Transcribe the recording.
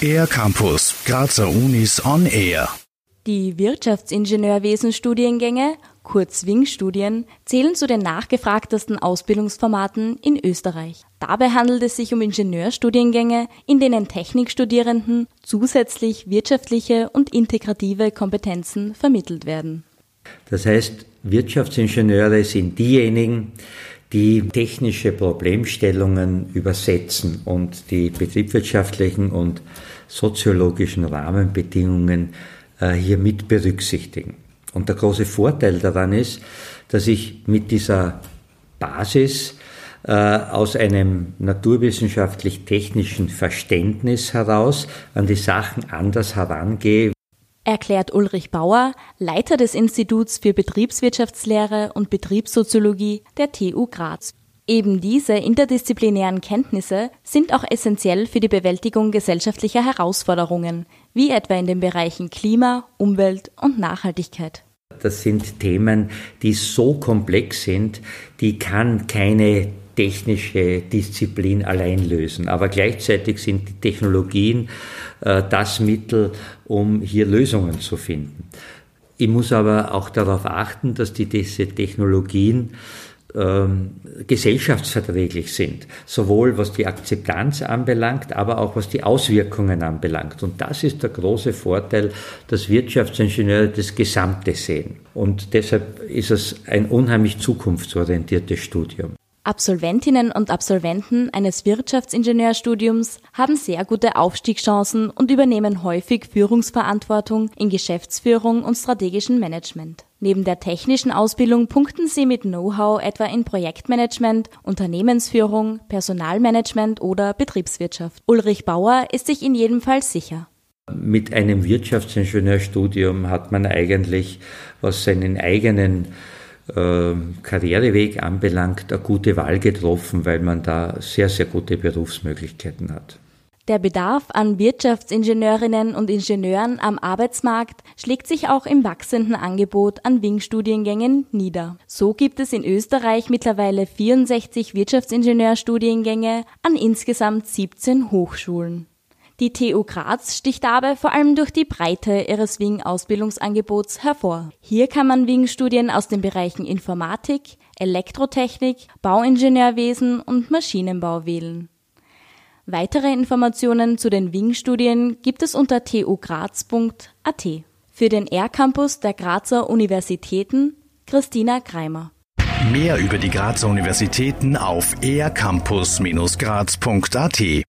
Air Campus, Grazer Unis on Air. Die Wirtschaftsingenieurwesen-Studiengänge, kurz WING-Studien, zählen zu den nachgefragtesten Ausbildungsformaten in Österreich. Dabei handelt es sich um Ingenieurstudiengänge, in denen Technikstudierenden zusätzlich wirtschaftliche und integrative Kompetenzen vermittelt werden. Das heißt, Wirtschaftsingenieure sind diejenigen, die technische Problemstellungen übersetzen und die betriebswirtschaftlichen und soziologischen Rahmenbedingungen äh, hier mit berücksichtigen. Und der große Vorteil daran ist, dass ich mit dieser Basis äh, aus einem naturwissenschaftlich-technischen Verständnis heraus an die Sachen anders herangehe. Erklärt Ulrich Bauer, Leiter des Instituts für Betriebswirtschaftslehre und Betriebssoziologie der TU Graz. Eben diese interdisziplinären Kenntnisse sind auch essentiell für die Bewältigung gesellschaftlicher Herausforderungen, wie etwa in den Bereichen Klima, Umwelt und Nachhaltigkeit. Das sind Themen, die so komplex sind, die kann keine technische Disziplin allein lösen. Aber gleichzeitig sind die Technologien äh, das Mittel, um hier Lösungen zu finden. Ich muss aber auch darauf achten, dass die, diese Technologien ähm, gesellschaftsverträglich sind, sowohl was die Akzeptanz anbelangt, aber auch was die Auswirkungen anbelangt. Und das ist der große Vorteil, dass Wirtschaftsingenieure das Gesamte sehen. Und deshalb ist es ein unheimlich zukunftsorientiertes Studium. Absolventinnen und Absolventen eines Wirtschaftsingenieurstudiums haben sehr gute Aufstiegschancen und übernehmen häufig Führungsverantwortung in Geschäftsführung und strategischen Management. Neben der technischen Ausbildung punkten sie mit Know-how etwa in Projektmanagement, Unternehmensführung, Personalmanagement oder Betriebswirtschaft. Ulrich Bauer ist sich in jedem Fall sicher. Mit einem Wirtschaftsingenieurstudium hat man eigentlich, was seinen eigenen Karriereweg anbelangt, eine gute Wahl getroffen, weil man da sehr, sehr gute Berufsmöglichkeiten hat. Der Bedarf an Wirtschaftsingenieurinnen und Ingenieuren am Arbeitsmarkt schlägt sich auch im wachsenden Angebot an Wing-Studiengängen nieder. So gibt es in Österreich mittlerweile 64 Wirtschaftsingenieurstudiengänge an insgesamt 17 Hochschulen. Die TU Graz sticht dabei vor allem durch die Breite ihres Wing-Ausbildungsangebots hervor. Hier kann man Wing-Studien aus den Bereichen Informatik, Elektrotechnik, Bauingenieurwesen und Maschinenbau wählen. Weitere Informationen zu den Wing-Studien gibt es unter tugraz.at. Für den R-Campus der Grazer Universitäten Christina Kreimer. Mehr über die Grazer Universitäten auf ercampus-graz.at